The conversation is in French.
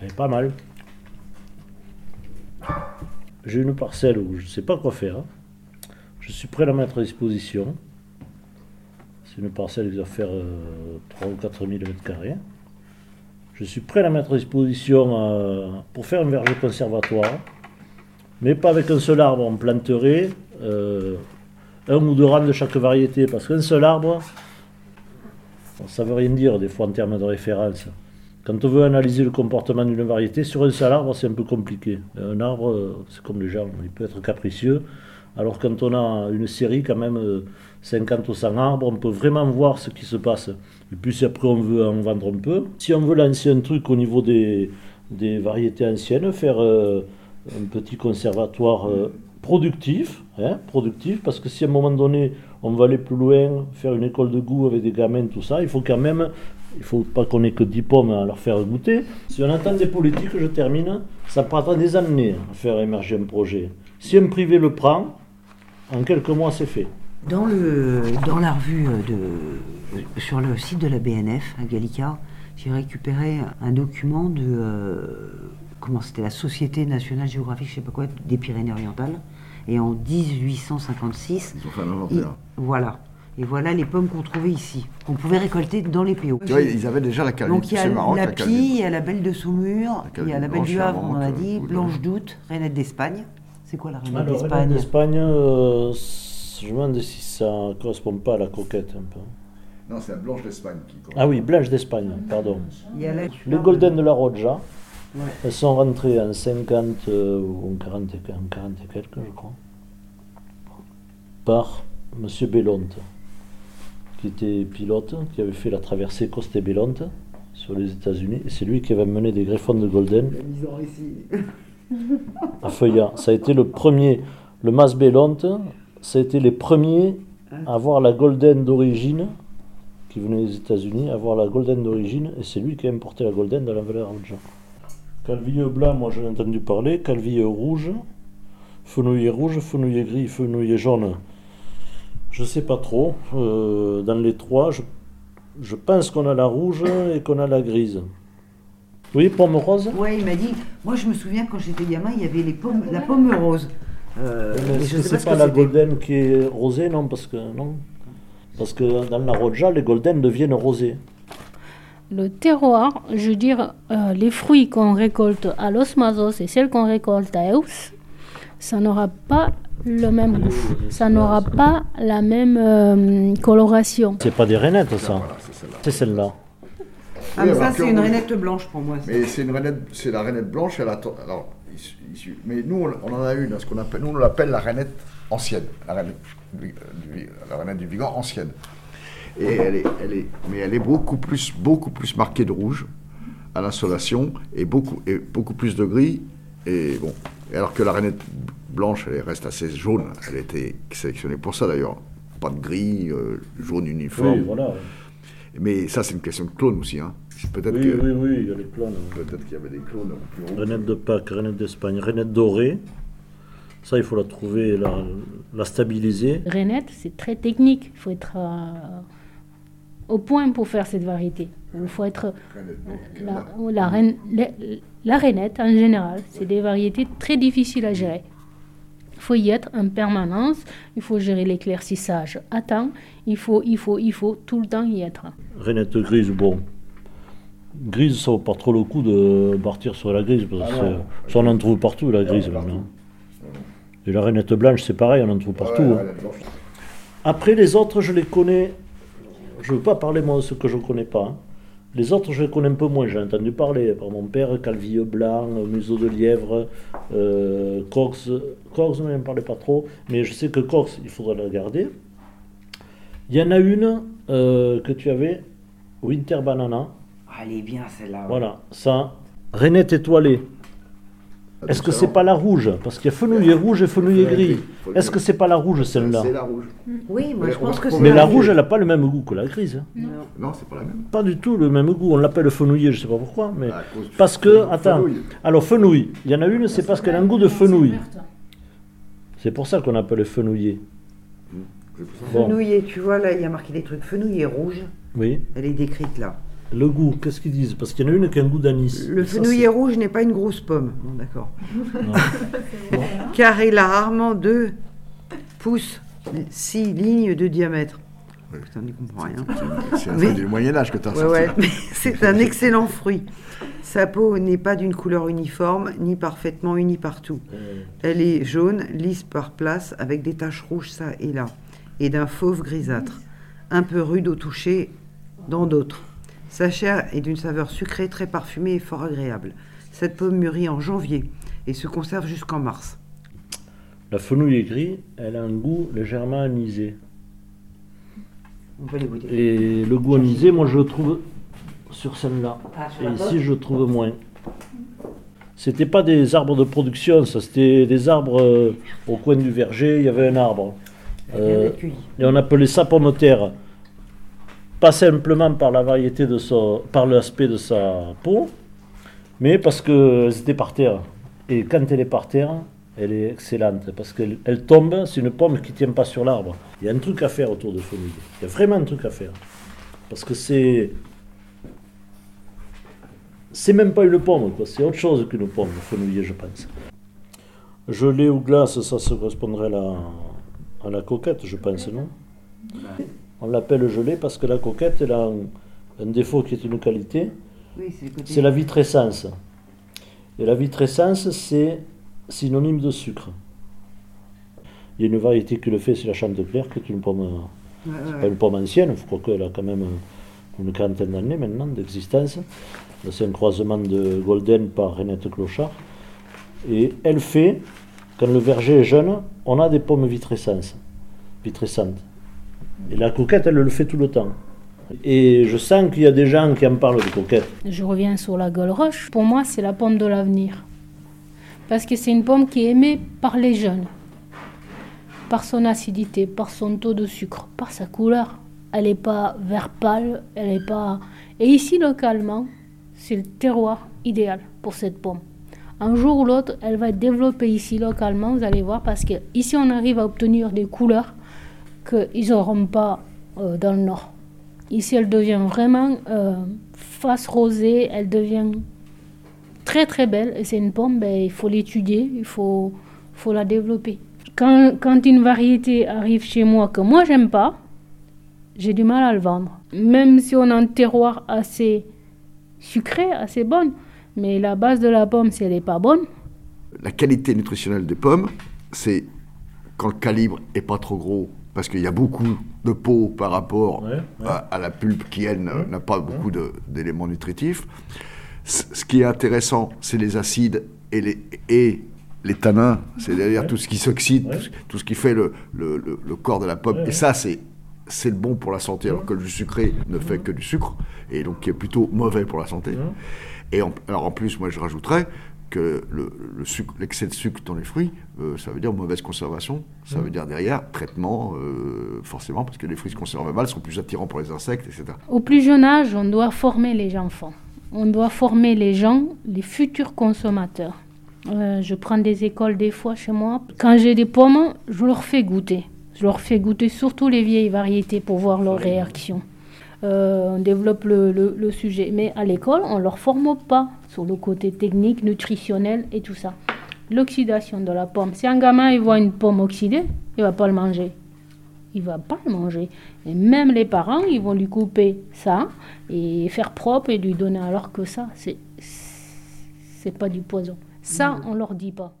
Elle est pas mal. J'ai une parcelle où je ne sais pas quoi faire. Je suis prêt à la mettre à disposition. C'est une parcelle qui doit faire euh, 3 ou 4 000 mètres carrés. Je suis prêt à la mettre à disposition euh, pour faire un verger conservatoire. Mais pas avec un seul arbre. On planterait euh, un ou deux rames de chaque variété. Parce qu'un seul arbre, ça ne veut rien dire des fois en termes de référence. Quand on veut analyser le comportement d'une variété, sur un seul arbre, c'est un peu compliqué. Un arbre, euh, c'est comme les gens, il peut être capricieux. Alors quand on a une série, quand même, euh, 50 ou 100 arbres, on peut vraiment voir ce qui se passe. Et puis si après on veut en vendre un peu, si on veut lancer un truc au niveau des, des variétés anciennes, faire euh, un petit conservatoire euh, productif, hein, productif, parce que si à un moment donné on va aller plus loin, faire une école de goût avec des gamins, tout ça, il faut quand même, il faut pas qu'on ait que 10 pommes à leur faire goûter. Si on attend des politiques, je termine, ça prendra des années à faire émerger un projet. Si un privé le prend, en quelques mois c'est fait. Dans, le, dans la revue de, sur le site de la BNF à Gallica, j'ai récupéré un document de euh, comment c'était la Société nationale géographique, je sais pas quoi, des Pyrénées-Orientales. Et en 1856, Ils ont fait un inventaire. voilà. Et voilà les pommes qu'on trouvait ici, qu'on pouvait récolter dans les PO. Tu vois, ils avaient déjà la qualité. Donc il y a C'est marrant, la la Pie, il y a la Belle de Saumur, La il y a la Belle du Havre, on Charmante, a dit, Blanche d'Août, Renette d'Espagne. C'est quoi la Renette Alors, d'Espagne Renette d'Espagne, euh, je me demande si ça ne correspond pas à la coquette un peu. Non, c'est la Blanche d'Espagne qui correspond. Ah oui, Blanche d'Espagne, pardon. Il y a la- Les Golden de la Roja, Ouais. elles sont rentrées en 50 euh, ou en 40, et- en 40 et quelques, je crois, par M. Bellonte, qui était pilote, qui avait fait la traversée Coste-Bellonte sur les États-Unis. Et c'est lui qui avait mené des greffons de Golden à Feuillat. Ça a été le premier, le Mas Bellonte, ça a été les premiers à avoir la Golden d'origine, qui venait des États-Unis, à avoir la Golden d'origine, et c'est lui qui a importé la Golden de la valeur Roja. Calvilleux blanc, moi j'en ai entendu parler, calvilleux rouge, fenouiller rouge, fenouiller gris, fenouiller jaune. Je sais pas trop. Euh, dans les trois, je, je pense qu'on a la rouge et qu'on a la grise. Oui, pomme rose? Ouais, il m'a dit. Moi, je me souviens quand j'étais gamin, il y avait les pommes, la pomme rose. Euh, Mais je que sais pas pas la golden qui est rosée Non, parce que non? Parce que dans la roja, les golden deviennent rosés. Le terroir, je veux dire, euh, les fruits qu'on récolte à Los Mazos et celles qu'on récolte à Eus, ça n'aura pas le même goût. Ça n'aura pas la même euh, coloration. C'est pas des rainettes, ça. Voilà, c'est celle-là. C'est celle-là. Ah, mais ça, c'est une rainette blanche pour moi. ça. Mais c'est une rainette, c'est la rainette blanche. Elle attend. Alors, il- il- mais nous, on, en a une, ce qu'on appelle, nous on l'appelle la rainette ancienne, la rainette, du- la rainette du Vigan ancienne. Et elle est, elle est, mais elle est beaucoup plus, beaucoup plus marquée de rouge à l'insolation et beaucoup, et beaucoup plus de gris. Et bon, alors que la rainette blanche, elle reste assez jaune. Elle a été sélectionnée pour ça d'ailleurs. Pas de gris, euh, jaune uniforme. Oui, voilà. Mais ça, c'est une question de clone aussi. Hein. Peut-être Oui, que, oui, oui, il y a les clones. peut-être qu'il y avait des clones. Rainette de Pâques, rainette d'Espagne, rainette dorée. Ça, il faut la trouver, la, la stabiliser. Renette, c'est très technique. Il faut être euh, au point pour faire cette variété. Il faut être la, ou la, reine- la, la rainette en général. C'est des variétés très difficiles à gérer. Il faut y être en permanence. Il faut gérer l'éclaircissage à temps. Il faut, il faut, il faut tout le temps y être. Rainette grise, bon. Grise, ça vaut pas trop le coup de partir sur la grise, parce que c'est- ça, on en trouve partout, la grise. maintenant. Et la rainette blanche, c'est pareil, on en trouve partout. Ouais, hein. la. Après, les autres, je les connais. Je ne veux pas parler, moi, de ce que je ne connais pas. hein. Les autres, je les connais un peu moins. J'ai entendu parler par mon père, Calville Blanc, Museau de Lièvre, euh, Cox. Cox, ne m'en parlait pas trop. Mais je sais que Cox, il faudra la garder. Il y en a une euh, que tu avais, Winter Banana. Ah, elle est bien celle-là. ouais. Voilà, ça. Rainette étoilée. Est-ce que c'est pas la rouge Parce qu'il y a fenouiller rouge et fenouiller gris. Est-ce que c'est pas la rouge celle-là C'est la rouge. Oui, moi Mais je pense que c'est. Mais la rouge, elle n'a pas le même goût que la grise. hein. Non. C'est pas la même. Pas du tout le même goût. On l'appelle fenouiller, je sais pas pourquoi. Mais du parce que, fenouil. attends. Fenouil. Alors fenouil. Il y en a une, c'est parce qu'elle a un goût de fenouil. C'est pour ça qu'on appelle ça. Bon. Fenouiller, tu vois, là, il y a marqué des trucs. Fenouiller rouge, Oui. elle est décrite là. Le goût, qu'est-ce qu'ils disent? Parce qu'il y en a une qui a un goût d'anis. Le c'est- rouge n'est pas une grosse pomme. Bon, d'accord. Non. Car il a rarement deux pouces, six lignes de diamètre. Putain, on n'y comprend rien. C'est Mais- du Moyen-Âge que tu as Ouais, c'est un excellent fruit. Sa peau n'est pas d'une couleur uniforme, ni parfaitement unie partout. Euh, Elle est jaune, lisse par place, avec des taches rouges ça et là, et d'un fauve grisâtre, un peu rude au toucher dans d'autres. Sa chair est d'une saveur sucrée, très parfumée et fort agréable. Cette pomme mûrit en janvier et se conserve jusqu'en mars. La fenouil aigrie, elle a un goût légèrement anisé. On peut les goûter. Et le goût anisé, moi je le trouve sur celle-là. Ah, Et ici, je le trouve moins. C'était pas des arbres de production, ça, c'était des arbres euh, au coin du verger, il y avait un arbre. Euh, et on appelait ça pomme de terre. Pas simplement par la variété de son, par l'aspect de sa peau, mais parce qu'elles étaient par terre. Et quand elle est par terre, elle est excellente parce qu'elle elle tombe, c'est une pomme qui ne tient pas sur l'arbre. Il y a un truc à faire autour de fenouil. Il y a vraiment un truc à faire. Parce que c'est. C'est même pas une pomme, quoi. c'est autre chose qu'une pomme, le fenouiller, je pense. Gelée ou glace, ça, ça correspondrait à la coquette, je pense, non? On l'appelle gelée parce que la coquette, elle a un, un défaut qui est une qualité, Oui, c'est la vitrescence. Et la vitrescence, c'est synonyme de sucre. Il y a une variété qui le fait, c'est la Chantecler, qui est une pomme, Ouais, ouais, pas une pomme ancienne, je crois qu'elle a quand même une quarantaine d'années maintenant d'existence. C'est un croisement de Golden par Renette Clochard. Et elle fait, quand le verger est jeune, on a des pommes vitrescentes. vitrescentes. Et la coquette, elle le fait tout le temps. Et je sens qu'il y a des gens qui en parlent de coquette. Je reviens sur la gueule roche. Pour moi, c'est la pomme de l'avenir. Parce que c'est une pomme qui est aimée par les jeunes. Par son acidité, par son taux de sucre, par sa couleur. Elle n'est pas vert pâle, elle n'est pas... Et ici, localement, c'est le terroir idéal pour cette pomme. Un jour ou l'autre, elle va être développée ici localement, vous allez voir, parce que ici on arrive à obtenir des couleurs qu'ils n'auront pas euh, dans le nord. Ici, elle devient vraiment euh, face rosée, elle devient très très belle. Et c'est une pomme, ben, il faut l'étudier, il faut, faut la développer. Quand, quand une variété arrive chez moi que moi j'aime pas, j'ai du mal à le vendre. Même si on a un terroir assez sucré, assez bonne, mais la base de la pomme, si elle n'est pas bonne, La qualité nutritionnelle des pommes, c'est quand le calibre est pas trop gros, parce qu'il y a beaucoup de peau par rapport Ouais, ouais. À, à la pulpe qui, elle, n'a- pas beaucoup d'éléments nutritifs. C- Ce qui est intéressant, c'est les acides et les, et les tanins, c'est-à-dire Ouais. tout ce qui s'oxyde, tout, ce- tout ce qui fait le, le- le- le corps de la pomme. Et ça, c'est c'est le bon pour la santé, alors que le jus sucré ne fait que du sucre, et donc qui est plutôt mauvais pour la santé. Et en, alors en plus, moi je rajouterais que le, le sucre, l'excès de sucre dans les fruits, euh, ça veut dire mauvaise conservation, ça veut dire derrière traitement, euh, forcément, parce que les fruits se conservent mal, sont plus attirants pour les insectes, etc. Au plus jeune âge, on doit former les enfants. On doit former les gens, les futurs consommateurs. Euh, je prends des écoles des fois chez moi. Quand j'ai des pommes, je leur fais goûter. Je leur fais goûter surtout les vieilles variétés pour voir leur réaction. On développe le, le- le sujet. Mais à l'école, on ne leur forme pas sur le côté technique, nutritionnel et tout ça. L'oxydation de la pomme. Si un gamin il voit une pomme oxydée, il va pas le manger il va pas le manger. Et même les parents, ils vont lui couper ça et faire propre et lui donner alors que ça, c'est c'est pas du poison. Ça, on leur dit pas.